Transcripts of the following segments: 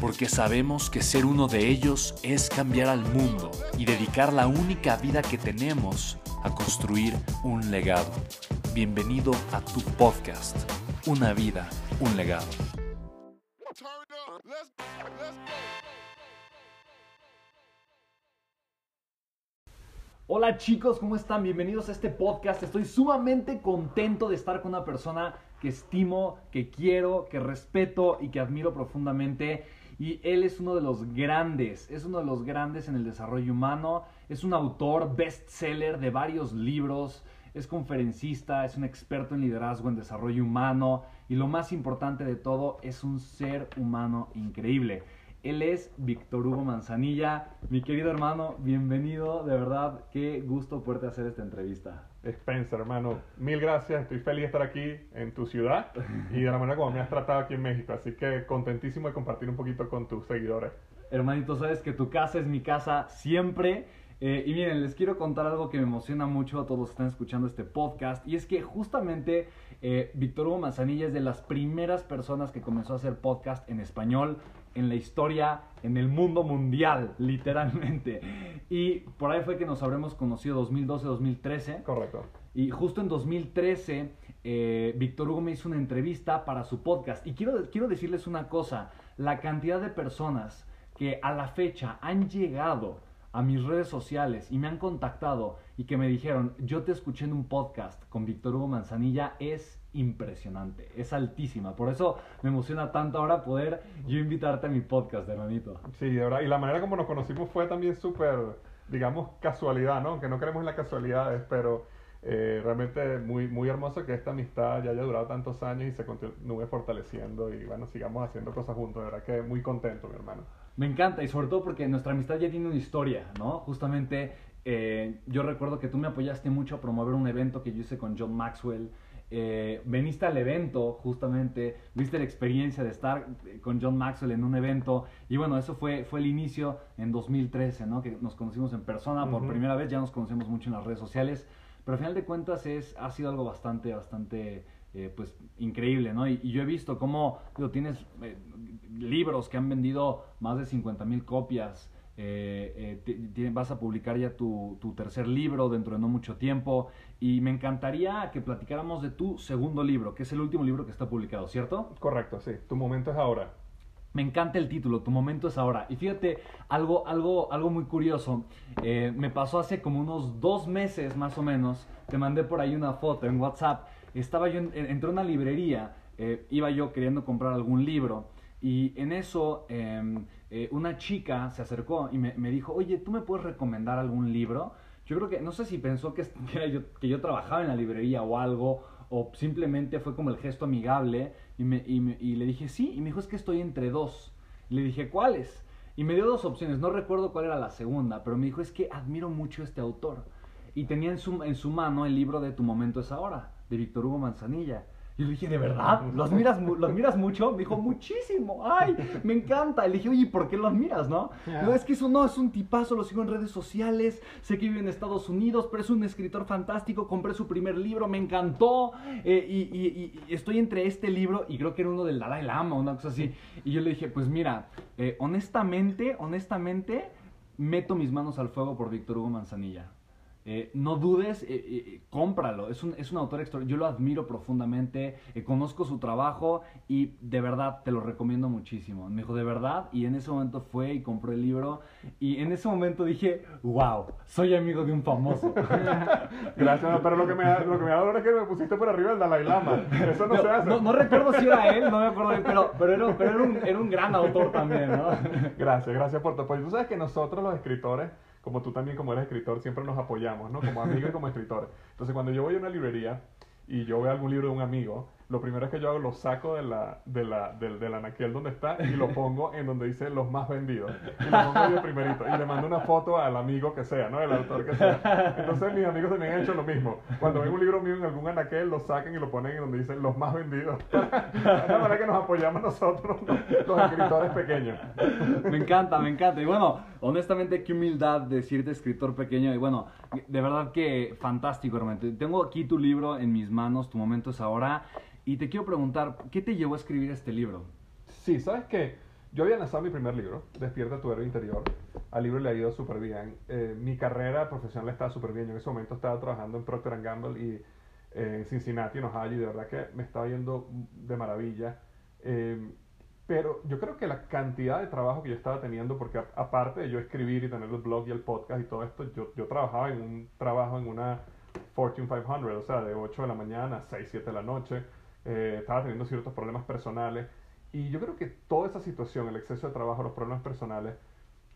porque sabemos que ser uno de ellos es cambiar al mundo y dedicar la única vida que tenemos a construir un legado. Bienvenido a tu podcast, Una vida, un legado. Hola chicos, ¿cómo están? Bienvenidos a este podcast. Estoy sumamente contento de estar con una persona que estimo, que quiero, que respeto y que admiro profundamente. Y él es uno de los grandes, es uno de los grandes en el desarrollo humano, es un autor bestseller de varios libros, es conferencista, es un experto en liderazgo, en desarrollo humano y lo más importante de todo, es un ser humano increíble. Él es Víctor Hugo Manzanilla. Mi querido hermano, bienvenido. De verdad, qué gusto poderte hacer esta entrevista. Spencer, hermano, mil gracias. Estoy feliz de estar aquí en tu ciudad y de la manera como me has tratado aquí en México. Así que contentísimo de compartir un poquito con tus seguidores. Hermanito, sabes que tu casa es mi casa siempre. Eh, y miren, les quiero contar algo que me emociona mucho a todos los que están escuchando este podcast. Y es que justamente eh, Víctor Hugo Manzanilla es de las primeras personas que comenzó a hacer podcast en español en la historia, en el mundo mundial, literalmente. Y por ahí fue que nos habremos conocido 2012-2013. Correcto. Y justo en 2013, eh, Víctor Hugo me hizo una entrevista para su podcast. Y quiero, quiero decirles una cosa, la cantidad de personas que a la fecha han llegado a mis redes sociales y me han contactado y que me dijeron, yo te escuché en un podcast con Víctor Hugo Manzanilla, es impresionante, es altísima. Por eso me emociona tanto ahora poder yo invitarte a mi podcast, hermanito. Sí, de verdad. Y la manera como nos conocimos fue también súper, digamos, casualidad, ¿no? Que no creemos en las casualidades, pero eh, realmente muy, muy hermoso que esta amistad ya haya durado tantos años y se continúe fortaleciendo y bueno, sigamos haciendo cosas juntos. De verdad que muy contento, mi hermano. Me encanta y sobre todo porque nuestra amistad ya tiene una historia, ¿no? Justamente eh, yo recuerdo que tú me apoyaste mucho a promover un evento que yo hice con John Maxwell eh, veniste al evento justamente, viste la experiencia de estar eh, con John Maxwell en un evento y bueno, eso fue, fue el inicio en 2013, ¿no? Que nos conocimos en persona por primera vez, ya nos conocemos mucho en las redes sociales, pero al final de cuentas es, ha sido algo bastante, bastante... Eh, pues increíble, ¿no? Y, yo he visto cómo digo, tienes libros que han vendido más de 50 mil copias, eh, eh vas a publicar ya tu, tercer libro dentro de no mucho tiempo y me encantaría que platicáramos de tu segundo libro, que es el último libro que está publicado, ¿cierto? Correcto, sí. Tu momento es ahora. Me encanta el título, Tu momento es ahora. Y fíjate, algo, algo, algo muy curioso. Eh, me pasó hace como unos dos meses más o menos. Te mandé por ahí una foto en WhatsApp. Estaba yo, en, entré una librería, eh, iba yo queriendo comprar algún libro. Y en eso em, eh, una chica se acercó y me, dijo, oye, ¿tú me puedes recomendar algún libro? Yo creo que, no sé si pensó que, yo, que yo trabajaba en la librería o algo, o simplemente fue como el gesto amigable, y, me, y, le dije, sí, y me dijo, es que estoy entre dos. Y le dije, ¿cuáles? Y me dio dos opciones, no recuerdo cuál era la segunda, pero me dijo, es que admiro mucho este autor. Y tenía en su, en su mano el libro de Tu momento es ahora, de Víctor Hugo Manzanilla. Y le dije, ¿de verdad? ¿Los miras, ¿Los miras mucho? Me dijo, muchísimo. ¡Ay! Me encanta. Y le dije, oye, ¿por qué los miras, no? No, es que eso no, es un tipazo, lo sigo en redes sociales. Sé que vive en Estados Unidos, pero es un escritor fantástico. Compré su primer libro, me encantó. Eh, y, estoy entre este libro y creo que era uno del Dalai Lama, una cosa así. Y yo le dije, pues mira, eh, honestamente, honestamente, meto mis manos al fuego por Víctor Hugo Manzanilla. Eh, no dudes, eh, eh, cómpralo. Es un, es un autor extraordinario. Yo lo admiro profundamente, conozco su trabajo y de verdad te lo recomiendo muchísimo. Me dijo, de verdad, y en ese momento fue y compró el libro. Y en ese momento dije, wow, soy amigo de un famoso. Gracias, pero lo que me da, lo que me da dolor es que me pusiste por arriba el Dalai Lama. Eso no, se hace. No, recuerdo si era él, no me acuerdo, pero, pero, era, pero era, un, era un gran autor también, ¿no? Gracias, gracias por tu apoyo. Tú sabes que nosotros los escritores como tú también como eres escritor, siempre nos apoyamos, ¿no? Como amigos y como escritores. Entonces, cuando yo voy a una librería y yo veo algún libro de un amigo, lo primero es que yo hago, lo saco de la, de la, del, del anaquel donde está y lo pongo en donde dice los más vendidos. Y lo pongo yo primerito. Y le mando una foto al amigo que sea, ¿no? El autor que sea. Entonces mis amigos también han hecho lo mismo. Cuando ven un libro mío en algún anaquel, lo sacan y lo ponen en donde dice los más vendidos. De la manera que nos apoyamos nosotros, los escritores pequeños. Me encanta, me encanta. Y bueno, honestamente, qué humildad decirte escritor pequeño. Y bueno, de verdad que fantástico, realmente. Tengo aquí tu libro en mis manos, tu momento es ahora. Y te quiero preguntar, ¿qué te llevó a escribir este libro? Sí, ¿sabes qué? Yo había lanzado mi primer libro, Despierta tu héroe interior. Al libro le ha ido súper bien. Eh, mi carrera profesional estaba súper bien. Yo en ese momento estaba trabajando en Procter Gamble y eh, en Cincinnati, en Ohio, y de verdad que me estaba yendo de maravilla. Eh, pero yo creo que la cantidad de trabajo que yo estaba teniendo, porque aparte de yo escribir y tener el blog y el podcast y todo esto, yo, yo trabajaba en un trabajo en una Fortune 500, o sea, de 8 de la mañana a 6, 7 de la noche eh, estaba teniendo ciertos problemas personales. Y yo creo que toda esa situación, el exceso de trabajo, los problemas personales,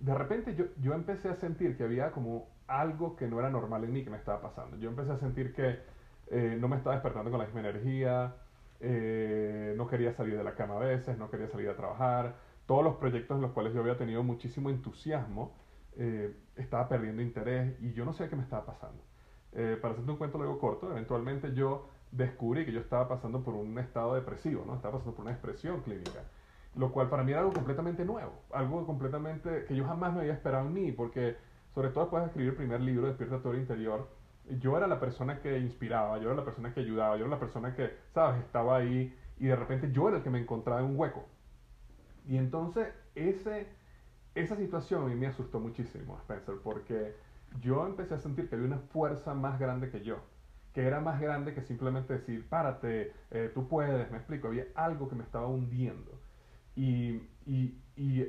de repente yo, yo empecé a sentir que había como algo que no era normal en mí que me estaba pasando. Yo empecé a sentir que eh, no me estaba despertando con la misma energía, eh, no quería salir de la cama a veces, no quería salir a trabajar. Todos los proyectos en los cuales yo había tenido muchísimo entusiasmo, estaba perdiendo interés y yo no sé qué me estaba pasando. para hacerte un cuento luego corto, eventualmente yo descubrí que yo estaba pasando por un estado depresivo, ¿no? Estaba pasando por una expresión clínica. Lo cual para mí era algo completamente nuevo, algo completamente que yo jamás me había esperado en mí, porque sobre todo después de escribir el primer libro, Despierta tu interior, yo era la persona que inspiraba, yo era la persona que ayudaba, yo era la persona que, ¿sabes?, estaba ahí y de repente yo era el que me encontraba en un hueco. Y entonces ese, esa situación a mí me asustó muchísimo, Spencer, porque yo empecé a sentir que había una fuerza más grande que yo que era más grande que simplemente decir, párate, eh, tú puedes, me explico, había algo que me estaba hundiendo. Y, y,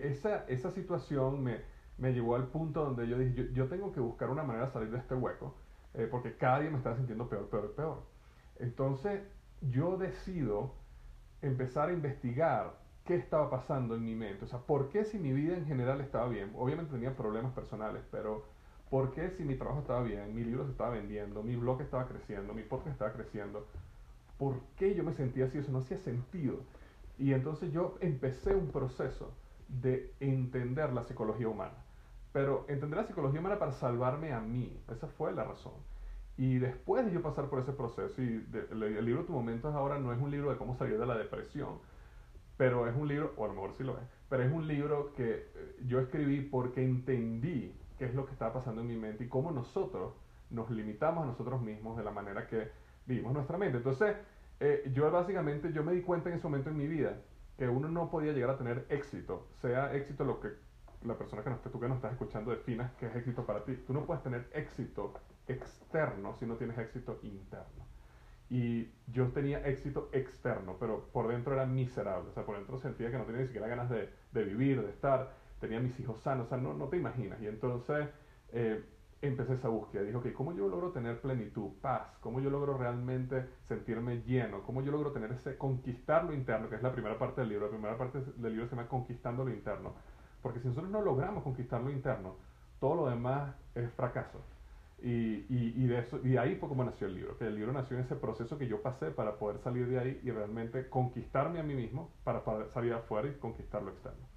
esa, esa situación me, me, llevó al punto donde yo dije, yo, yo, tengo que buscar una manera de salir de este hueco, eh, porque cada día me estaba sintiendo peor, peor, peor. Entonces yo decido empezar a investigar qué estaba pasando en mi mente, o sea, por qué si mi vida en general estaba bien, obviamente tenía problemas personales, pero ¿Por qué si mi trabajo estaba bien, mi libro se estaba vendiendo, mi blog estaba creciendo, mi podcast estaba creciendo? ¿Por qué yo me sentía así? Eso no hacía sentido. Y entonces yo empecé un proceso de entender la psicología humana. Pero entender la psicología humana para salvarme a mí. Esa fue la razón. Y después de yo pasar por ese proceso, y el libro Tu Momento ahora no es un libro de cómo salir de la depresión, pero es un libro, o a lo mejor sí lo es, pero es un libro que eh, yo escribí porque entendí qué es lo que estaba pasando en mi mente y cómo nosotros nos limitamos a nosotros mismos de la manera que vivimos nuestra mente. Entonces, eh, yo básicamente, yo me di cuenta en ese momento en mi vida que uno no podía llegar a tener éxito, sea éxito lo que la persona que nos, tú que nos estás escuchando definas que es éxito para ti. Tú no puedes tener éxito externo si no tienes éxito interno. Y yo tenía éxito externo, pero por dentro era miserable. O sea, por dentro sentía que no tenía ni siquiera ganas de, de vivir, de estar tenía mis hijos sanos, o sea, no, no te imaginas. Y entonces eh, empecé esa búsqueda. Dije, ok, ¿cómo yo logro tener plenitud, paz? ¿Cómo yo logro realmente sentirme lleno? ¿Cómo yo logro tener ese, conquistar lo interno, que es la primera parte del libro? La primera parte del libro se llama Conquistando lo interno. Porque si nosotros no logramos conquistar lo interno, todo lo demás es fracaso. Y, y, y, de eso, y ahí fue como nació el libro, que el libro nació en ese proceso que yo pasé para poder salir de ahí y realmente conquistarme a mí mismo para poder salir afuera y conquistar lo externo.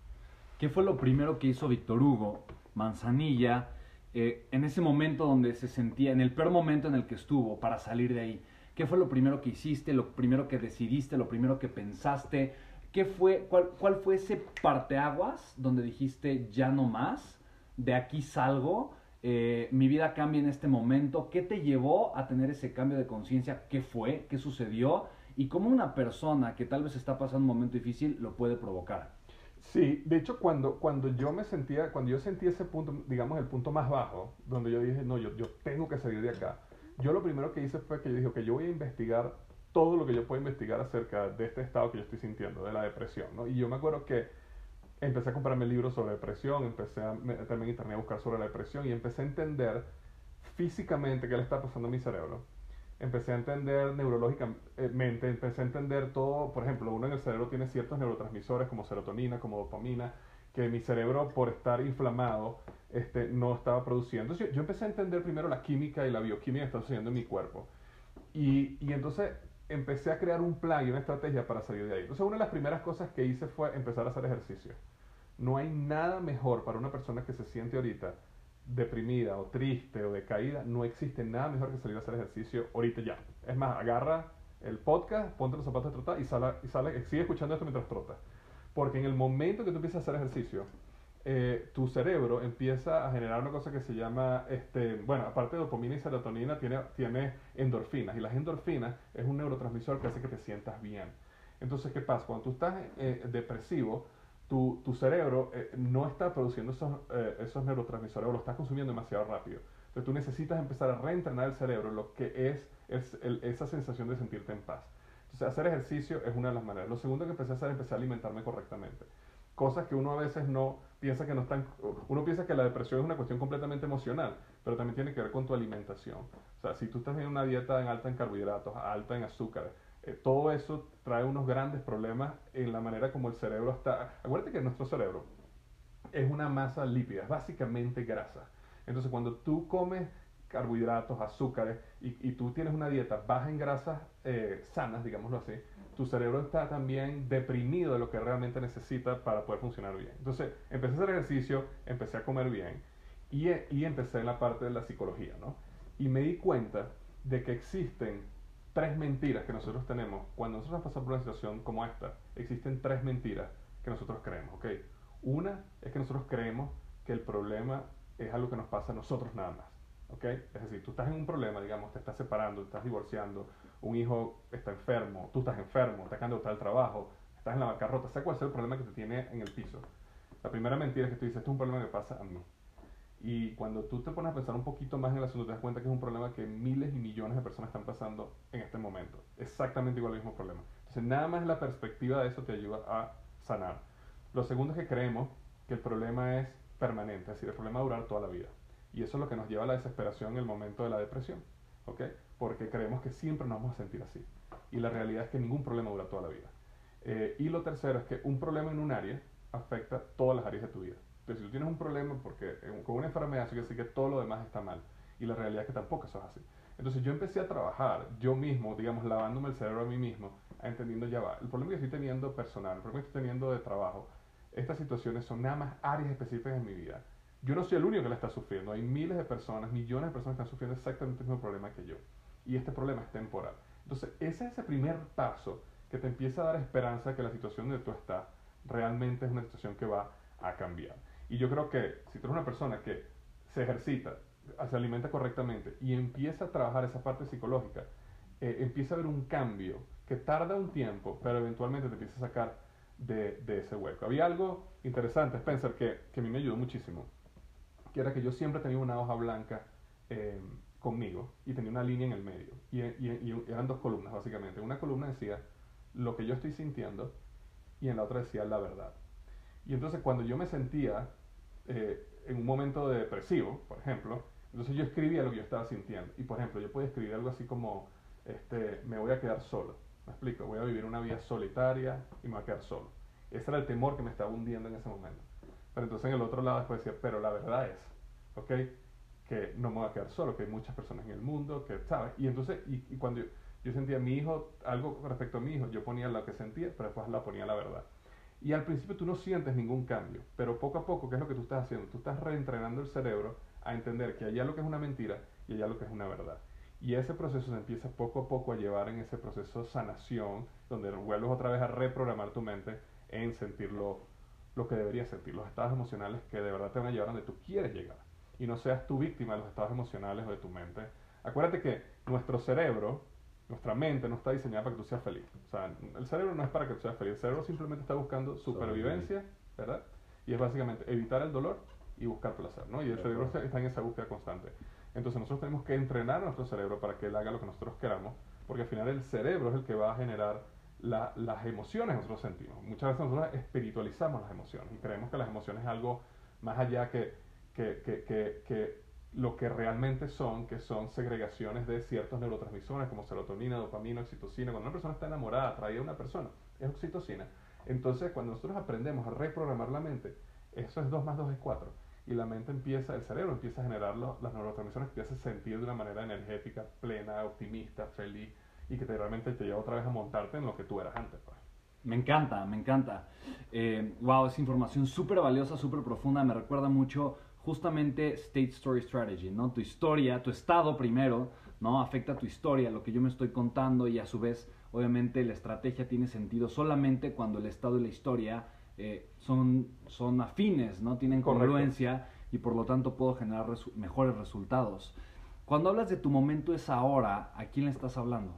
¿Qué fue lo primero que hizo Víctor Hugo Manzanilla eh, en ese momento donde se sentía, en el peor momento en el que estuvo para salir de ahí? ¿Qué fue lo primero que hiciste, lo primero que decidiste, lo primero que pensaste? ¿Qué fue, cuál, cuál fue ese parteaguas donde dijiste ya no más, de aquí salgo, eh, mi vida cambia en este momento? ¿Qué te llevó a tener ese cambio de conciencia? ¿Qué fue? ¿Qué sucedió? Y cómo una persona que tal vez está pasando un momento difícil lo puede provocar. Sí, de hecho cuando, cuando yo me sentía, cuando yo sentí ese punto, digamos el punto más bajo, donde yo dije, no, yo, yo tengo que salir de acá, yo lo primero que hice fue que yo dije, que yo voy a investigar todo lo que yo puedo investigar acerca de este estado que yo estoy sintiendo, de la depresión, ¿no? Y yo me acuerdo que empecé a comprarme libros sobre depresión, empecé a meterme en internet a buscar sobre la depresión y empecé a entender físicamente qué le está pasando a mi cerebro. Empecé a entender neurológicamente, empecé a entender todo, por ejemplo, uno en el cerebro tiene ciertos neurotransmisores como serotonina, como dopamina, que mi cerebro por estar inflamado este, no estaba produciendo. Entonces yo, empecé a entender primero la química y la bioquímica que está sucediendo en mi cuerpo. Y, y entonces empecé a crear un plan y una estrategia para salir de ahí. Entonces una de las primeras cosas que hice fue empezar a hacer ejercicio. No hay nada mejor para una persona que se siente ahorita deprimida o triste o decaída, no existe nada mejor que salir a hacer ejercicio ahorita ya. Es más, agarra el podcast, ponte los zapatos de trotar y sale, y sale, sigue escuchando esto mientras trotas. Porque en el momento que tú empiezas a hacer ejercicio, eh, tu cerebro empieza a generar una cosa que se llama, este, bueno, aparte de dopamina y serotonina, tiene, tiene endorfinas. Y las endorfinas es un neurotransmisor que hace que te sientas bien. Entonces, ¿qué pasa? Cuando tú estás eh, depresivo, tu, tu cerebro eh, no está produciendo esos, esos neurotransmisores o lo está consumiendo demasiado rápido. Entonces, tú necesitas empezar a reentrenar el cerebro, lo que es, es esa sensación de sentirte en paz. Entonces, hacer ejercicio es una de las maneras. Lo segundo que empecé a hacer, empecé a alimentarme correctamente. Cosas que uno a veces no piensa que no están... Uno piensa que la depresión es una cuestión completamente emocional, pero también tiene que ver con tu alimentación. O sea, si tú estás en una dieta en alta en carbohidratos, alta en azúcar, eh, todo eso trae unos grandes problemas en la manera como el cerebro está... Acuérdate que nuestro cerebro es una masa lípida, es básicamente grasa. Entonces, cuando tú comes carbohidratos, azúcares, y, tú tienes una dieta baja en grasas eh, sanas, digámoslo así, tu cerebro está también deprimido de lo que realmente necesita para poder funcionar bien. Entonces, empecé a hacer ejercicio, empecé a comer bien, y, y empecé en la parte de la psicología, ¿no? Y me di cuenta de que existen tres mentiras que nosotros tenemos cuando nosotros pasamos por una situación como esta. Existen tres mentiras que nosotros creemos, ¿ok? Una es que nosotros creemos que el problema es algo que nos pasa a nosotros nada más. ¿ok? Es decir, tú estás en un problema, digamos, te estás separando, estás divorciando, un hijo está enfermo, tú estás enfermo, te acaban de botar el trabajo, estás en la bancarrota, sea cuál sea el problema que te tiene en el piso. La primera mentira es que tú dices, esto es un problema que pasa a mí. Y cuando tú te pones a pensar un poquito más en el asunto, te das cuenta que es un problema que miles y millones de personas están pasando en este momento. Exactamente igual el mismo problema. Entonces, nada más la perspectiva de eso te ayuda a sanar. Lo segundo es que creemos que el problema es permanente, es decir, el problema va a durar toda la vida. Y eso es lo que nos lleva a la desesperación en el momento de la depresión. ¿ok? Porque creemos que siempre nos vamos a sentir así. Y la realidad es que ningún problema dura toda la vida. Eh, y lo tercero es que un problema en un área afecta todas las áreas de tu vida. Entonces, si tú tienes un problema porque eh, con una enfermedad, eso quiere decir que todo lo demás está mal. Y la realidad es que tampoco eso es así. Entonces yo empecé a trabajar yo mismo, digamos, lavándome el cerebro a mí mismo, entendiendo ya va, el problema que estoy teniendo personal, el problema que estoy teniendo de trabajo, estas situaciones son nada más áreas específicas en mi vida yo no soy el único que la está sufriendo. Hay miles de personas, millones de personas que están sufriendo exactamente el mismo problema que yo. Y este problema es temporal. Entonces, ese es ese primer paso que te empieza a dar esperanza que la situación donde tú estás realmente es una situación que va a cambiar. Y yo creo que si tú eres una persona que se ejercita, se alimenta correctamente y empieza a trabajar esa parte psicológica, eh, empieza a haber un cambio que tarda un tiempo, pero eventualmente te empieza a sacar de, de ese hueco. Había algo interesante, Spencer, que, que a mí me ayudó muchísimo que era que yo siempre tenía una hoja blanca eh, conmigo y tenía una línea en el medio. Y, eran dos columnas, básicamente. Una columna decía lo que yo estoy sintiendo y en la otra decía la verdad. Y entonces cuando yo me sentía eh, en un momento de depresivo, por ejemplo, entonces yo escribía lo que yo estaba sintiendo. Y por ejemplo, yo podía escribir algo así como, este, me voy a quedar solo. Me explico, voy a vivir una vida solitaria y me voy a quedar solo. Ese era el temor que me estaba hundiendo en ese momento. Pero entonces en el otro lado después decía, pero la verdad es, ¿ok? Que no me voy a quedar solo, que hay muchas personas en el mundo, que, ¿sabes? Y entonces, y, cuando yo, sentía a mi hijo, algo respecto a mi hijo, yo ponía lo que sentía, pero después la ponía la verdad. Y al principio tú no sientes ningún cambio, pero poco a poco, ¿qué es lo que tú estás haciendo? Tú estás reentrenando el cerebro a entender que allá lo que es una mentira y allá lo que es una verdad. Y ese proceso se empieza poco a poco a llevar en ese proceso de sanación, donde vuelves otra vez a reprogramar tu mente en sentirlo lo que deberías sentir, los estados emocionales que de verdad te van a llevar donde tú quieres llegar. Y no seas tú víctima de los estados emocionales o de tu mente. Acuérdate que nuestro cerebro, nuestra mente no está diseñada para que tú seas feliz. O sea, el cerebro no es para que tú seas feliz. El cerebro simplemente está buscando supervivencia ¿verdad? Y es básicamente evitar el dolor y buscar placer, ¿no? Y el cerebro está en esa búsqueda constante. Entonces nosotros tenemos que entrenar a nuestro cerebro para que él haga lo que nosotros queramos, porque al final el cerebro es el que va a generar las emociones que nosotros sentimos. Muchas veces nosotros espiritualizamos las emociones y creemos que las emociones es algo más allá que, que, que, que, lo que realmente son, que son segregaciones de ciertos neurotransmisores como serotonina, dopamina, oxitocina. Cuando una persona está enamorada, atraída a una persona, es oxitocina. Entonces, cuando nosotros aprendemos a reprogramar la mente, eso es 2 más 2 es 4. Y la mente empieza, el cerebro empieza a generar las neurotransmisores, empieza a sentir de una manera energética, plena, optimista, feliz, y que te, realmente te lleva otra vez a montarte en lo que tú eras antes. Pues. Me encanta, me encanta. Eh, wow, es información súper valiosa, súper profunda. Me recuerda mucho justamente State Story Strategy, ¿no? Tu historia, tu estado primero, ¿no? Afecta tu historia, lo que yo me estoy contando y a su vez, obviamente, la estrategia tiene sentido solamente cuando el estado y la historia eh, son, son afines, ¿no? Tienen congruencia y por lo tanto puedo generar mejores resultados. Cuando hablas de tu momento es ahora, ¿a quién le estás hablando?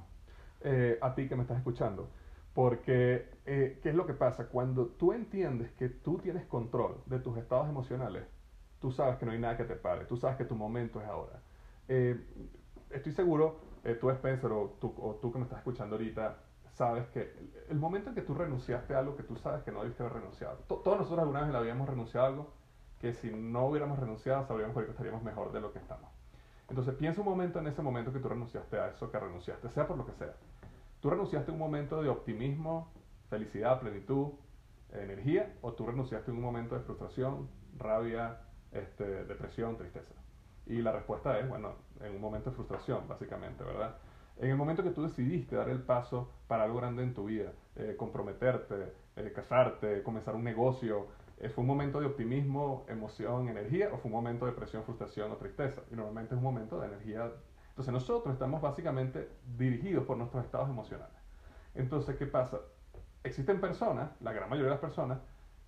Eh, a ti que me estás escuchando. Porque, eh, ¿qué es lo que pasa? Cuando tú entiendes que tú tienes control de tus estados emocionales, tú sabes que no hay nada que te pare, tú sabes que tu momento es ahora. Eh, estoy seguro, tú Spencer o tú, o tú que me estás escuchando ahorita, sabes que el momento en que tú renunciaste a algo que tú sabes que no debiste haber renunciado. todos nosotros alguna vez le habíamos renunciado a algo que si no hubiéramos renunciado sabríamos que estaríamos mejor de lo que estamos. Entonces piensa un momento en ese momento que tú renunciaste a eso que renunciaste, sea por lo que sea. Tú renunciaste a un momento de optimismo, felicidad, plenitud, energía, o tú renunciaste a un momento de frustración, rabia, este, depresión, tristeza. Y la respuesta es, bueno, en un momento de frustración, básicamente, ¿verdad? En el momento que tú decidiste dar el paso para algo grande en tu vida, eh, comprometerte, eh, casarte, comenzar un negocio, eh, ¿Fue un momento de optimismo, emoción, energía o fue un momento de depresión, frustración o tristeza? Y normalmente es un momento de energía. Entonces nosotros estamos básicamente dirigidos por nuestros estados emocionales. Entonces, ¿qué pasa? Existen personas, la gran mayoría de las personas,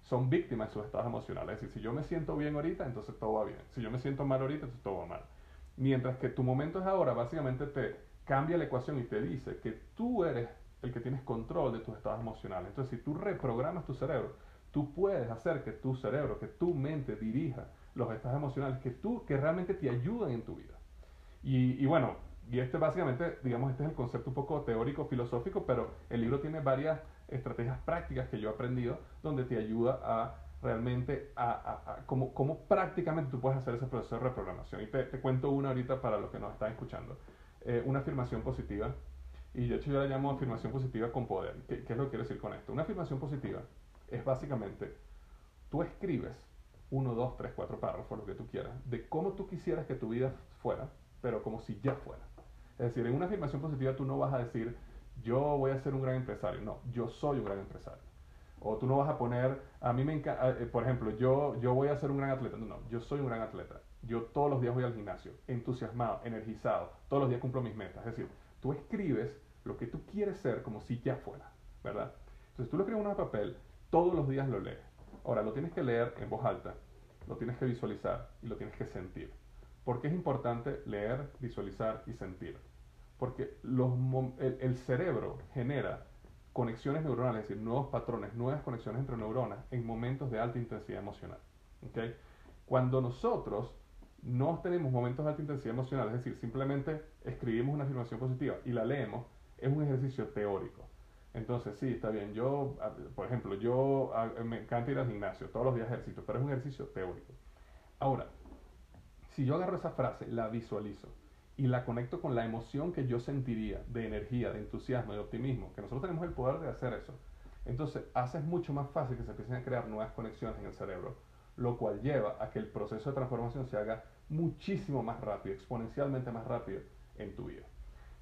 son víctimas de sus estados emocionales. Es decir, si yo me siento bien ahorita, entonces todo va bien. Si yo me siento mal ahorita, entonces todo va mal. Mientras que tu momento es ahora, básicamente te cambia la ecuación y te dice que tú eres el que tienes control de tus estados emocionales. Entonces, si tú reprogramas tu cerebro, tú puedes hacer que tu cerebro, que tu mente dirija los estados emocionales que tú, que realmente te ayudan en tu vida. Y, bueno, y este básicamente, digamos, este es el concepto un poco teórico, filosófico, pero el libro tiene varias estrategias prácticas que yo he aprendido donde te ayuda a realmente a, a, cómo, prácticamente tú puedes hacer ese proceso de reprogramación. Y te, cuento una ahorita para los que nos están escuchando. Eh, una afirmación positiva, y de hecho yo la llamo afirmación positiva con poder. ¿Qué, ¿Qué, es lo que quiero decir con esto? Una afirmación positiva es básicamente, tú escribes uno, dos, tres, cuatro párrafos, lo que tú quieras, de cómo tú quisieras que tu vida fuera, pero como si ya fuera. Es decir, en una afirmación positiva tú no vas a decir, yo voy a ser un gran empresario. No, yo soy un gran empresario. O tú no vas a poner, a mí me encanta, eh, por ejemplo, yo, yo voy a ser un gran atleta. No, no, yo soy un gran atleta. Yo todos los días voy al gimnasio, entusiasmado, energizado, todos los días cumplo mis metas. Es decir, tú escribes lo que tú quieres ser como si ya fuera, ¿verdad? Entonces tú lo escribes en un papel, todos los días lo lees. Ahora, lo tienes que leer en voz alta, lo tienes que visualizar y lo tienes que sentir. ¿Por qué es importante leer, visualizar y sentir? Porque los, el, cerebro genera conexiones neuronales, es decir, nuevos patrones, nuevas conexiones entre neuronas en momentos de alta intensidad emocional. ¿okay? Cuando nosotros no tenemos momentos de alta intensidad emocional, es decir, simplemente escribimos una afirmación positiva y la leemos, es un ejercicio teórico. Entonces, sí, está bien. Yo, por ejemplo, yo me encanta ir al gimnasio, todos los días ejercito, pero es un ejercicio teórico. Ahora, si yo agarro esa frase, la visualizo y la conecto con la emoción que yo sentiría de energía, de entusiasmo, de optimismo, que nosotros tenemos el poder de hacer eso, entonces hace mucho más fácil que se empiecen a crear nuevas conexiones en el cerebro, lo cual lleva a que el proceso de transformación se haga muchísimo más rápido, exponencialmente más rápido en tu vida.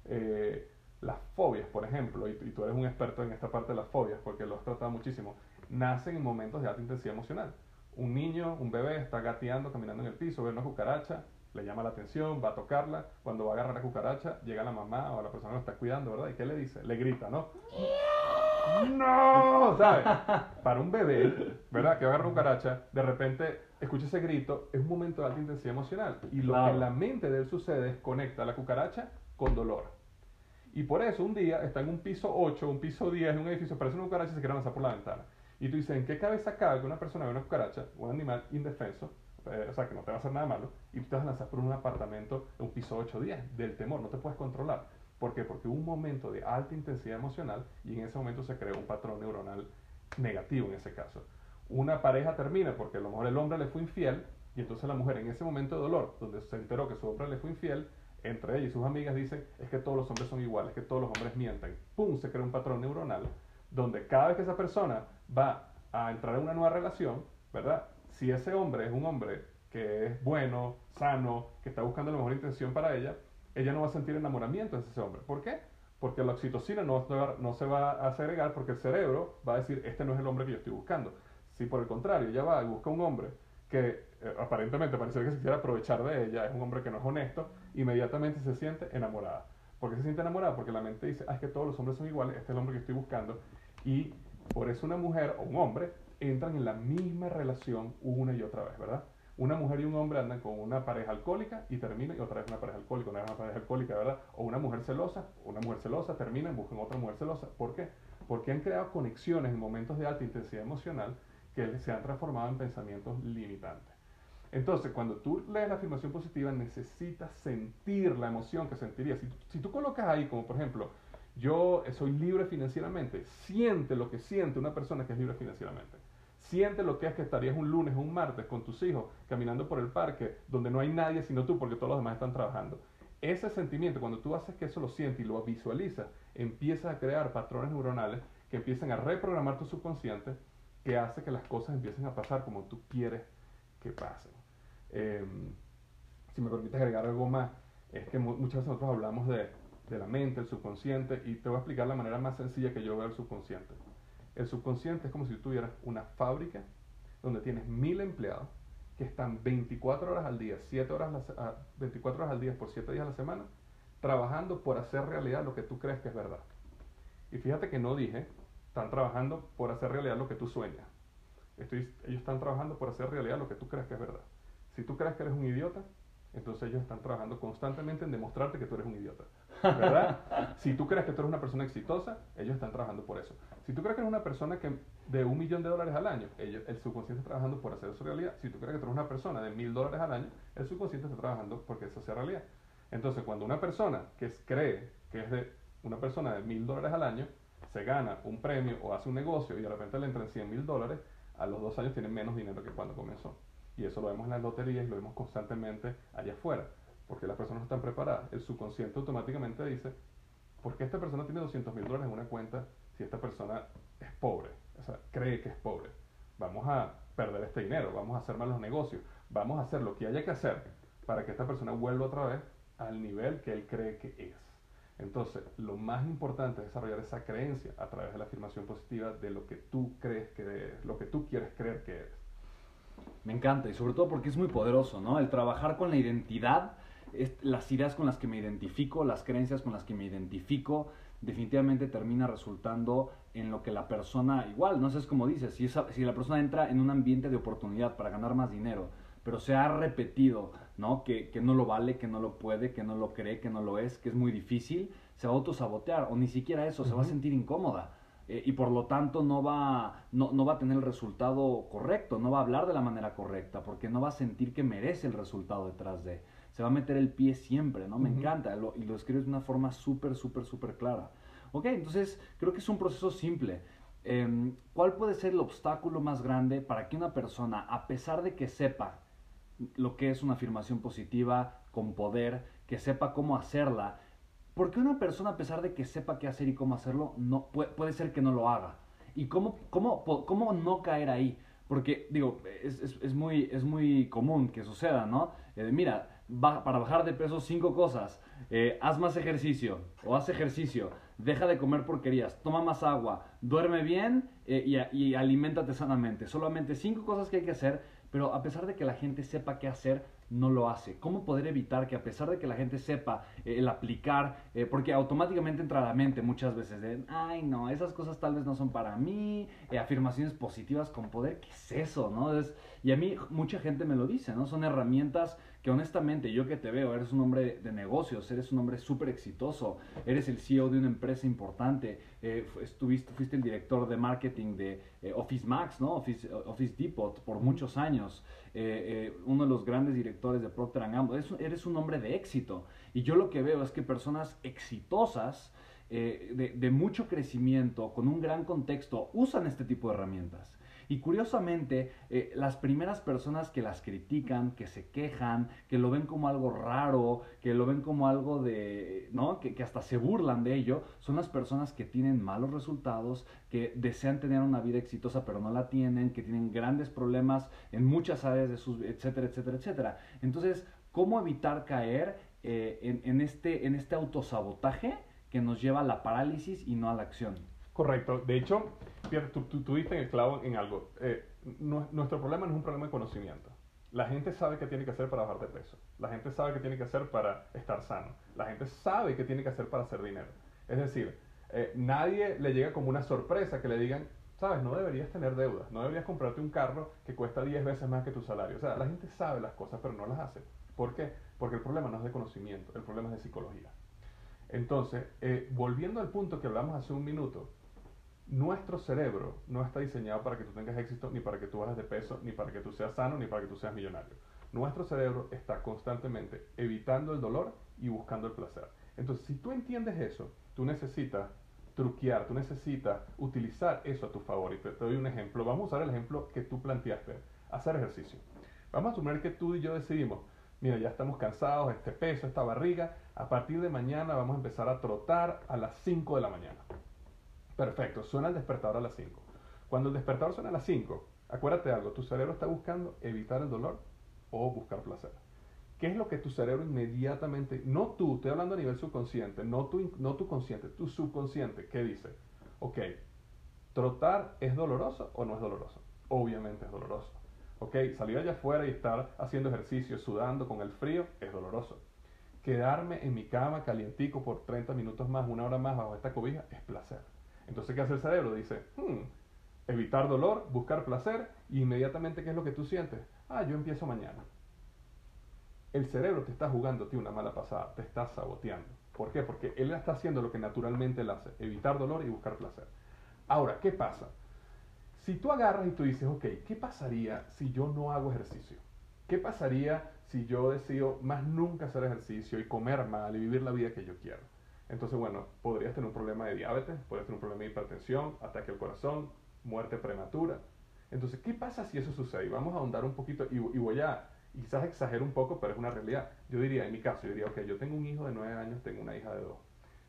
Eh, las fobias, por ejemplo, y, tú eres un experto en esta parte de las fobias porque lo has tratado muchísimo, nacen en momentos de alta intensidad emocional. Un niño, un bebé está gateando, caminando en el piso, ve una cucaracha, le llama la atención, va a tocarla, cuando va a agarrar la cucaracha, llega la mamá o la persona que lo está cuidando, ¿verdad? ¿Y qué le dice? Le grita, ¿no? ¡No! ¿Sabes? Para un bebé, ¿verdad? Que va a agarrar cucaracha, de repente escucha ese grito, es un momento de alta intensidad emocional. Y lo que en la mente de él sucede es conecta a la cucaracha con dolor. Y por eso un día está en un piso 8, un piso 10, en un edificio, parece una cucaracha y se quiere lanzar por la ventana. Y tú dices, ¿en qué cabeza cabe que una persona ve una cucaracha, un animal indefenso, eh, o sea, que no te va a hacer nada malo, y te vas a lanzar por un apartamento en un piso 8 días, del temor, no te puedes controlar. ¿Por qué? Porque hubo un momento de alta intensidad emocional y en ese momento se creó un patrón neuronal negativo en ese caso. Una pareja termina porque a lo mejor el hombre le fue infiel y entonces la mujer en ese momento de dolor, donde se enteró que su hombre le fue infiel, entre ella y sus amigas dicen, es que todos los hombres son iguales, que todos los hombres mienten. ¡Pum! Se crea un patrón neuronal donde cada vez que esa persona va a entrar en una nueva relación, ¿verdad? Si ese hombre es un hombre que es bueno, sano, que está buscando la mejor intención para ella, ella no va a sentir enamoramiento de ese hombre. ¿Por qué? Porque la oxitocina no, no se va a segregar porque el cerebro va a decir, este no es el hombre que yo estoy buscando. Si por el contrario ella va y busca un hombre que eh, aparentemente parece que se quiere aprovechar de ella, es un hombre que no es honesto, inmediatamente se siente enamorada. ¿Por qué se siente enamorada? Porque la mente dice, ah, es que todos los hombres son iguales, este es el hombre que estoy buscando. Y por eso una mujer o un hombre entran en la misma relación una y otra vez, ¿verdad? Una mujer y un hombre andan con una pareja alcohólica y terminan y otra vez una pareja alcohólica, una vez una pareja alcohólica, ¿verdad? O una mujer celosa, una mujer celosa, terminan, buscan otra mujer celosa. ¿Por qué? Porque han creado conexiones en momentos de alta intensidad emocional que se han transformado en pensamientos limitantes. Entonces, cuando tú lees la afirmación positiva, necesitas sentir la emoción que sentirías. Si, si tú colocas ahí, como por ejemplo, yo soy libre financieramente, siente lo que siente una persona que es libre financieramente. Siente lo que es que estarías un lunes o un martes con tus hijos caminando por el parque donde no hay nadie sino tú porque todos los demás están trabajando. Ese sentimiento, cuando tú haces que eso lo siente y lo visualizas, empiezas a crear patrones neuronales que empiezan a reprogramar tu subconsciente que hace que las cosas empiecen a pasar como tú quieres que pasen. Em, si me permites agregar algo más, es que muchas veces nosotros hablamos de, de, la mente, el subconsciente, y te voy a explicar la manera más sencilla que yo veo el subconsciente. El subconsciente es como si tuvieras una fábrica donde tienes mil empleados que están 24 horas al día, 7 horas, 24 horas al día por 7 días a la semana, trabajando por hacer realidad lo que tú crees que es verdad. Y fíjate que no dije están trabajando por hacer realidad lo que tú sueñas. ellos están trabajando por hacer realidad lo que tú crees que es verdad. Si tú crees que eres un idiota, entonces ellos están trabajando constantemente en demostrarte que tú eres un idiota. ¿Verdad? si tú crees que tú eres una persona exitosa, ellos están trabajando por eso. Si tú crees que eres una persona que de un millón de dólares al año, ellos, el subconsciente está trabajando por hacer eso realidad. Si tú crees que tú eres una persona de mil dólares al año, el subconsciente está trabajando porque eso sea realidad. Entonces, cuando una persona que cree que es de una persona de mil dólares al año, se gana un premio o hace un negocio y de repente le entran 100 mil dólares, a los dos años tiene menos dinero que cuando comenzó. Y eso lo vemos en las loterías lo vemos constantemente allá afuera, porque las personas no están preparadas. El subconsciente automáticamente dice, ¿por qué esta persona tiene 200 mil dólares en una cuenta si esta persona es pobre? O sea, cree que es pobre. Vamos a perder este dinero, vamos a hacer malos negocios, vamos a hacer lo que haya que hacer para que esta persona vuelva otra vez al nivel que él cree que es. Entonces, lo más importante es desarrollar esa creencia a través de la afirmación positiva de lo que tú crees que lo que tú quieres creer que eres. Me encanta y sobre todo porque es muy poderoso, ¿no? El trabajar con la identidad, las ideas con las que me identifico, las creencias con las que me identifico, definitivamente termina resultando en lo que la persona, igual, no sé, es como dices, si, si la persona entra en un ambiente de oportunidad para ganar más dinero, pero se ha repetido, ¿no? Que, que, no lo vale, que no lo puede, que no lo cree, que no lo es, que es muy difícil, se va a autosabotear, o ni siquiera eso, se va a sentir incómoda. Eh, y por lo tanto no va, no, no, va a tener el resultado correcto, no va a hablar de la manera correcta, porque no va a sentir que merece el resultado detrás de. Se va a meter el pie siempre, ¿no? Me encanta, y lo escribes de una forma súper, súper, súper clara. Ok, entonces creo que es un proceso simple. Em, ¿Cuál puede ser el obstáculo más grande para que una persona, a pesar de que sepa lo que es una afirmación positiva con poder, que sepa cómo hacerla. Porque una persona, a pesar de que sepa qué hacer y cómo hacerlo, no, puede, ser que no lo haga. ¿Y cómo, cómo, cómo no caer ahí? Porque, digo, es, es, muy, es muy común que suceda, ¿no? Eh, mira, para bajar de peso cinco cosas. Eh, haz más ejercicio o haz ejercicio. Deja de comer porquerías. Toma más agua. Duerme bien eh, y, y aliméntate sanamente. Solamente cinco cosas que hay que hacer pero a pesar de que la gente sepa qué hacer, no lo hace. ¿Cómo poder evitar que a pesar de que la gente sepa eh, el aplicar, eh, porque automáticamente entra a la mente muchas veces de, ay no, esas cosas tal vez no son para mí, eh, afirmaciones positivas con poder, ¿qué es eso? ¿no? y a mí mucha gente me lo dice, ¿no? Son herramientas que honestamente yo que te veo, eres un hombre de negocios, eres un hombre súper exitoso, eres el CEO de una empresa importante, eh, estuviste, fuiste el director de marketing de eh, Office Max, ¿no? Office, Office Depot por muchos años, uno de los grandes directores de Procter Gamble, eres un hombre de éxito. Y yo lo que veo es que personas exitosas, de mucho crecimiento, con un gran contexto, usan este tipo de herramientas. Y curiosamente, eh, las primeras personas que las critican, que se quejan, que lo ven como algo raro, que lo ven como algo de, ¿no? Que, hasta se burlan de ello, son las personas que tienen malos resultados, que desean tener una vida exitosa pero no la tienen, que tienen grandes problemas en muchas áreas de sus, etcétera, etcétera, etcétera. Entonces, ¿cómo evitar caer eh, en, en, este, en este autosabotaje que nos lleva a la parálisis y no a la acción? Correcto. De hecho, tú, tú, diste el clavo en algo. Eh, nuestro problema no es un problema de conocimiento. La gente sabe qué tiene que hacer para bajar de peso. La gente sabe qué tiene que hacer para estar sano. La gente sabe qué tiene que hacer para hacer dinero. Es decir, eh, nadie le llega como una sorpresa que le digan, sabes, no deberías tener deudas, no deberías comprarte un carro que cuesta 10 veces más que tu salario. O sea, la gente sabe las cosas, pero no las hace. ¿Por qué? Porque el problema no es de conocimiento, el problema es de psicología. Entonces, eh, volviendo al punto que hablamos hace un minuto, nuestro cerebro no está diseñado para que tú tengas éxito, ni para que tú bajes de peso, ni para que tú seas sano, ni para que tú seas millonario. Nuestro cerebro está constantemente evitando el dolor y buscando el placer. Entonces, si tú entiendes eso, tú necesitas truquear, tú necesitas utilizar eso a tu favor. Y te, doy un ejemplo. Vamos a usar el ejemplo que tú planteaste, hacer ejercicio. Vamos a suponer que tú y yo decidimos, mira, ya estamos cansados, este peso, esta barriga, a partir de mañana vamos a empezar a trotar a las 5 de la mañana. Perfecto, suena el despertador a las 5. Cuando el despertador suena a las 5, acuérdate de algo, tu cerebro está buscando evitar el dolor o buscar placer. ¿Qué es lo que tu cerebro inmediatamente, no tú, estoy hablando a nivel subconsciente, no tu, no tu consciente, tu subconsciente, ¿qué dice? Ok, ¿trotar es doloroso o no es doloroso? Obviamente es doloroso. Ok, salir allá afuera y estar haciendo ejercicio, sudando con el frío, es doloroso. Quedarme en mi cama calientico por 30 minutos más, una hora más bajo esta cobija, es placer. Entonces, ¿qué hace el cerebro? Dice, hmm, evitar dolor, buscar placer, y inmediatamente, ¿qué es lo que tú sientes? Ah, yo empiezo mañana. El cerebro te está jugando una mala pasada, te está saboteando. ¿Por qué? Porque él está haciendo lo que naturalmente él hace, evitar dolor y buscar placer. Ahora, ¿qué pasa? Si tú agarras y tú dices, ok, ¿qué pasaría si yo no hago ejercicio? ¿Qué pasaría si yo decido más nunca hacer ejercicio y comer mal y vivir la vida que yo quiero? Entonces, bueno, podrías tener un problema de diabetes, podrías tener un problema de hipertensión, ataque al corazón, muerte prematura. Entonces, ¿qué pasa si eso sucede? Vamos a ahondar un poquito y, voy a, quizás exagero un poco, pero es una realidad. Yo diría, en mi caso, yo diría, ok, yo tengo un hijo de nueve años, tengo una hija de dos.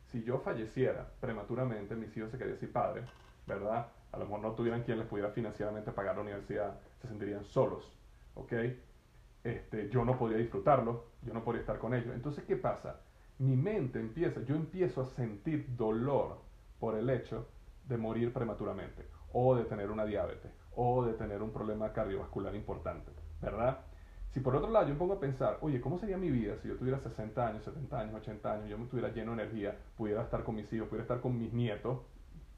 Si yo falleciera prematuramente, mis hijos se quedarían sin padre, ¿verdad? A lo mejor no tuvieran quien les pudiera financieramente pagar la universidad, se sentirían solos, ¿ok? Este, yo no podría disfrutarlo, yo no podría estar con ellos. Entonces, ¿qué pasa? Mi mente empieza, yo empiezo a sentir dolor por el hecho de morir prematuramente, o de tener una diabetes, o de tener un problema cardiovascular importante, ¿verdad? Si por otro lado yo me pongo a pensar, oye, ¿cómo sería mi vida si yo tuviera 60 años, 70 años, 80 años, yo me estuviera lleno de energía, pudiera estar con mis hijos, pudiera estar con mis nietos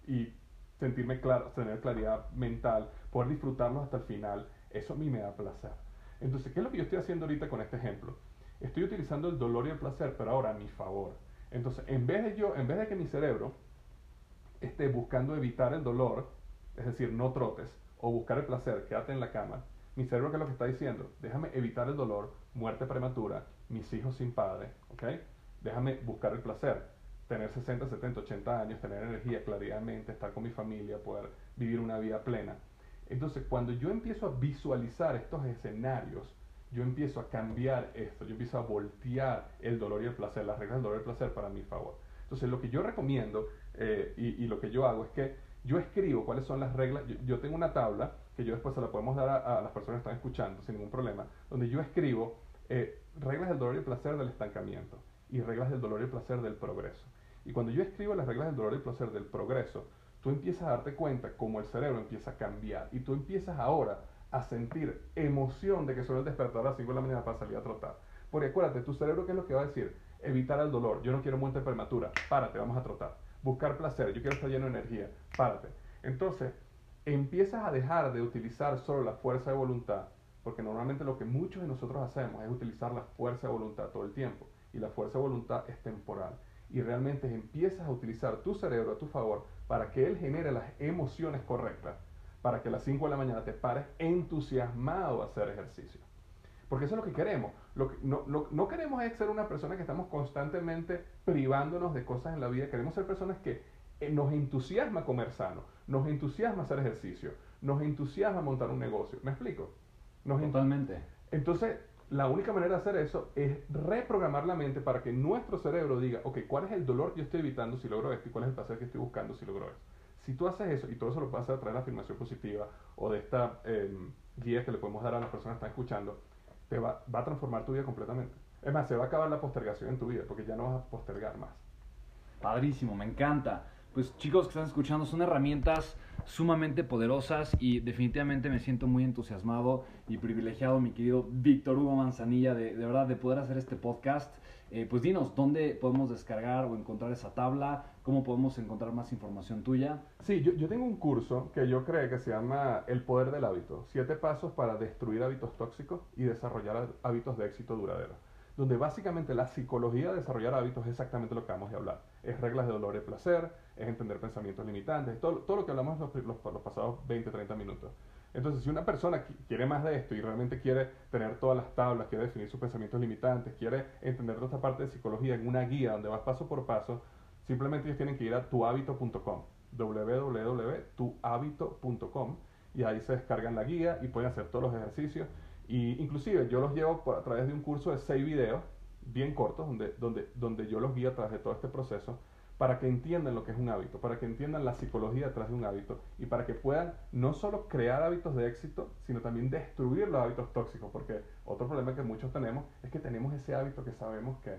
y sentirme claro, tener claridad mental, poder disfrutarlos hasta el final, eso a mí me da placer. Entonces, ¿qué es lo que yo estoy haciendo ahorita con este ejemplo? Estoy utilizando el dolor y el placer, pero ahora a mi favor. Entonces, en vez de yo, en vez de que mi cerebro esté buscando evitar el dolor, es decir, no trotes, o buscar el placer, quédate en la cama, mi cerebro que es lo que está diciendo, déjame evitar el dolor, muerte prematura, mis hijos sin padre, ¿ok? Déjame buscar el placer, tener 60, 70, 80 años, tener energía, claridad de mente, estar con mi familia, poder vivir una vida plena. Entonces, cuando yo empiezo a visualizar estos escenarios, yo empiezo a cambiar esto, yo empiezo a voltear el dolor y el placer, las reglas del dolor y el placer para mi favor. Entonces lo que yo recomiendo eh, y, lo que yo hago es que yo escribo cuáles son las reglas, yo, tengo una tabla que yo después se la podemos dar a, las personas que están escuchando sin ningún problema, donde yo escribo eh, reglas del dolor y el placer del estancamiento y reglas del dolor y el placer del progreso. Y cuando yo escribo las reglas del dolor y el placer del progreso, tú empiezas a darte cuenta cómo el cerebro empieza a cambiar y tú empiezas ahora a sentir emoción de que suena el despertador a las 5 de la mañana para salir a trotar. Porque acuérdate, tu cerebro, ¿qué es lo que va a decir? Evitar el dolor. Yo no quiero muerte prematura. Párate, vamos a trotar. Buscar placer. Yo quiero estar lleno de energía. Párate. Entonces, empiezas a dejar de utilizar solo la fuerza de voluntad. Porque normalmente lo que muchos de nosotros hacemos es utilizar la fuerza de voluntad todo el tiempo. Y la fuerza de voluntad es temporal. Y realmente empiezas a utilizar tu cerebro a tu favor para que él genere las emociones correctas, para que a las 5 de la mañana te pares entusiasmado a hacer ejercicio. Porque eso es lo que queremos. Lo que, no, no queremos es ser una persona que estamos constantemente privándonos de cosas en la vida. Queremos ser personas que eh, nos entusiasma comer sano, nos entusiasma hacer ejercicio, nos entusiasma montar un negocio. ¿Me explico? Totalmente. Entonces, la única manera de hacer eso es reprogramar la mente para que nuestro cerebro diga, ok, ¿cuál es el dolor que yo estoy evitando si logro esto y cuál es el placer que estoy buscando si logro esto? Si tú haces eso, y todo eso lo puedes hacer a través de la afirmación positiva o de esta em, guía que le podemos dar a las personas que están escuchando, te va, va a transformar tu vida completamente. Es más, se va a acabar la postergación en tu vida porque ya no vas a postergar más. Padrísimo, me encanta. Pues chicos que están escuchando, son herramientas sumamente poderosas y definitivamente me siento muy entusiasmado y privilegiado, mi querido Víctor Hugo Manzanilla, de, de verdad de poder hacer este podcast. Eh, pues dinos, ¿dónde podemos descargar o encontrar esa tabla? ¿Cómo podemos encontrar más información tuya? Sí, yo, yo tengo un curso que yo creo que se llama El Poder del Hábito. Siete pasos para destruir hábitos tóxicos y desarrollar hábitos de éxito duradero donde básicamente la psicología de desarrollar hábitos es exactamente lo que vamos a hablar. Es reglas de dolor y placer, es entender pensamientos limitantes, todo, todo lo que hablamos los, los, pasados 20, 30 minutos. Entonces, si una persona quiere más de esto y realmente quiere tener todas las tablas, quiere definir sus pensamientos limitantes, quiere entender toda esta parte de psicología en una guía donde vas paso por paso, simplemente ellos tienen que ir a tuhabito.com, www.tuhabito.com, y ahí se descargan la guía y pueden hacer todos los ejercicios y inclusive yo los llevo a través de un curso de seis videos bien cortos donde, donde, donde yo los guío a través de todo este proceso para que entiendan lo que es un hábito, para que entiendan la psicología detrás de un hábito y para que puedan no solo crear hábitos de éxito, sino también destruir los hábitos tóxicos, porque otro problema que muchos tenemos es que tenemos ese hábito que sabemos que,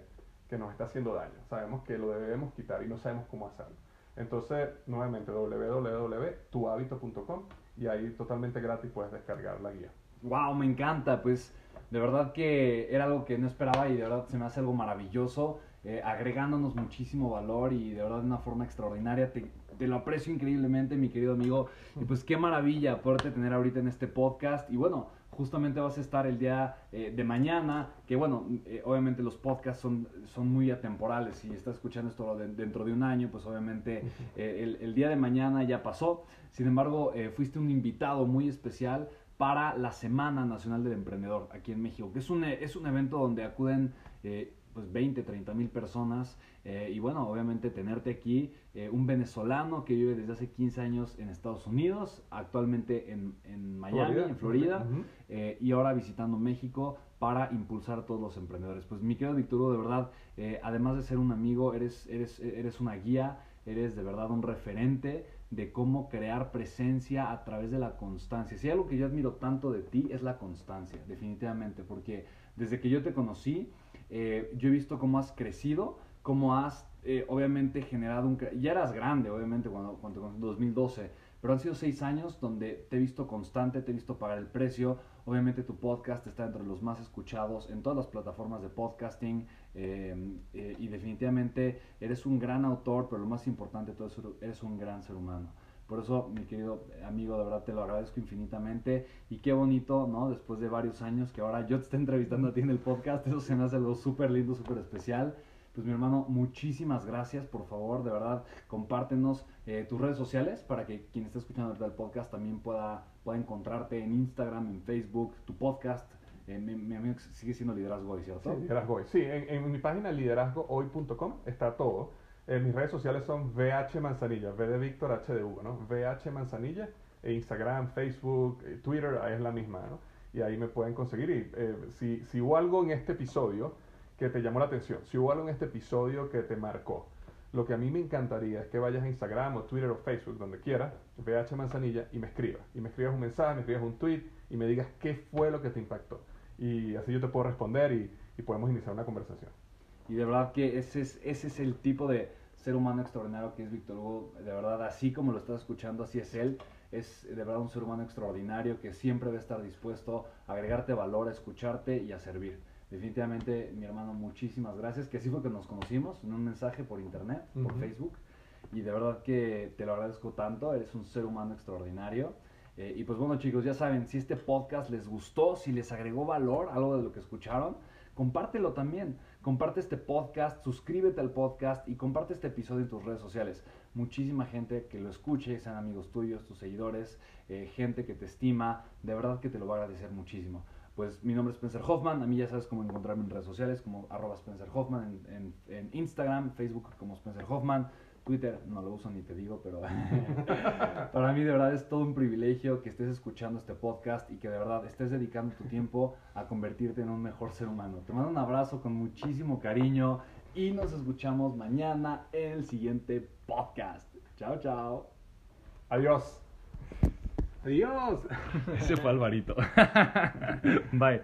que nos está haciendo daño, sabemos que lo debemos quitar y no sabemos cómo hacerlo. Entonces, nuevamente, www.tuhabito.com y ahí totalmente gratis puedes descargar la guía wow, me encanta, pues de verdad que era algo que no esperaba y de verdad se me hace algo maravilloso, eh, agregándonos muchísimo valor y de verdad de una forma extraordinaria. Te, lo aprecio increíblemente, mi querido amigo. Y pues qué maravilla poderte tener ahorita en este podcast. Y bueno, justamente vas a estar el día eh, de mañana, que bueno, eh, obviamente los podcasts son, son muy atemporales. Si estás escuchando esto dentro de un año, pues obviamente el, el, día de mañana ya pasó. Sin embargo, fuiste un invitado muy especial para la Semana Nacional del Emprendedor aquí en México, que es un, es un evento donde acuden eh, pues 20, 30 mil personas eh, y bueno, obviamente tenerte aquí, eh, un venezolano que vive desde hace 15 años en Estados Unidos, actualmente en, en Miami, en Florida, y ahora visitando México para impulsar a todos los emprendedores. Pues mi querido Víctor de verdad, además de ser un amigo, eres, eres, eres una guía, eres de verdad un referente de cómo crear presencia a través de la constancia. Si hay algo que yo admiro tanto de ti es la constancia, definitivamente, porque desde que yo te conocí, eh, yo he visto cómo has crecido, cómo has eh, obviamente generado un... Ya eras grande, obviamente, cuando, cuando en 2012, pero han sido seis años donde te he visto constante, te he visto pagar el precio. Obviamente tu podcast está entre los más escuchados en todas las plataformas de podcasting eh, eh, y definitivamente eres un gran autor, pero lo más importante de todo eso, eres un gran ser humano. Por eso, mi querido amigo, de verdad te lo agradezco infinitamente. Y qué bonito, ¿no? Después de varios años que ahora yo te esté entrevistando a ti en el podcast, eso se me hace algo súper lindo, súper especial. Pues mi hermano, muchísimas gracias, por favor, de verdad, compártenos eh, tus redes sociales para que quien esté escuchando el podcast también pueda, pueda encontrarte en Instagram, en Facebook, tu podcast. Eh, mi, amigo sigue siendo Liderazgo Hoy, ¿cierto? Sí, Liderazgo Hoy. Sí, en, mi página liderazgohoy.com está todo. Eh, mis redes sociales son VH Manzanilla, V de Víctor, H de Hugo, ¿no? VH Manzanilla, e Instagram, Facebook, Twitter, ahí es la misma, ¿no? Y ahí me pueden conseguir. Y si, si hubo algo en este episodio que te llamó la atención, si hubo algo en este episodio que te marcó, lo que a mí me encantaría es que vayas a Instagram o Twitter o Facebook, donde quieras, VH Manzanilla, y me escribas. Y me escribas un mensaje, me escribas un tweet y me digas qué fue lo que te impactó. Y así yo te puedo responder y, podemos iniciar una conversación. Y de verdad que ese es, ese es el tipo de ser humano extraordinario que es Víctor Hugo. De verdad, así como lo estás escuchando, así es él. Es de verdad un ser humano extraordinario que siempre debe estar dispuesto a agregarte valor, a escucharte y a servir definitivamente, mi hermano, muchísimas gracias. Que así fue que nos conocimos en un mensaje por internet, por Facebook. Y de verdad que te lo agradezco tanto. Eres un ser humano extraordinario. Eh, y pues bueno, chicos, ya saben, si este podcast les gustó, si les agregó valor, algo de lo que escucharon, compártelo también. Comparte este podcast, suscríbete al podcast y comparte este episodio en tus redes sociales. muchísima gente que lo escuche, sean amigos tuyos, tus seguidores, eh, gente que te estima, de verdad que te lo va a agradecer muchísimo. Pues mi nombre es Spencer Hoffman, a mí ya sabes cómo encontrarme en redes sociales como arroba Spencer Hoffman, en, en Instagram, Facebook como Spencer Hoffman, Twitter no lo uso ni te digo, pero para mí de verdad es todo un privilegio que estés escuchando este podcast y que de verdad estés dedicando tu tiempo a convertirte en un mejor ser humano. Te mando un abrazo con muchísimo cariño y nos escuchamos mañana en el siguiente podcast. Chao, chao. Adiós. Adiós. Ese fue Alvarito. Bye.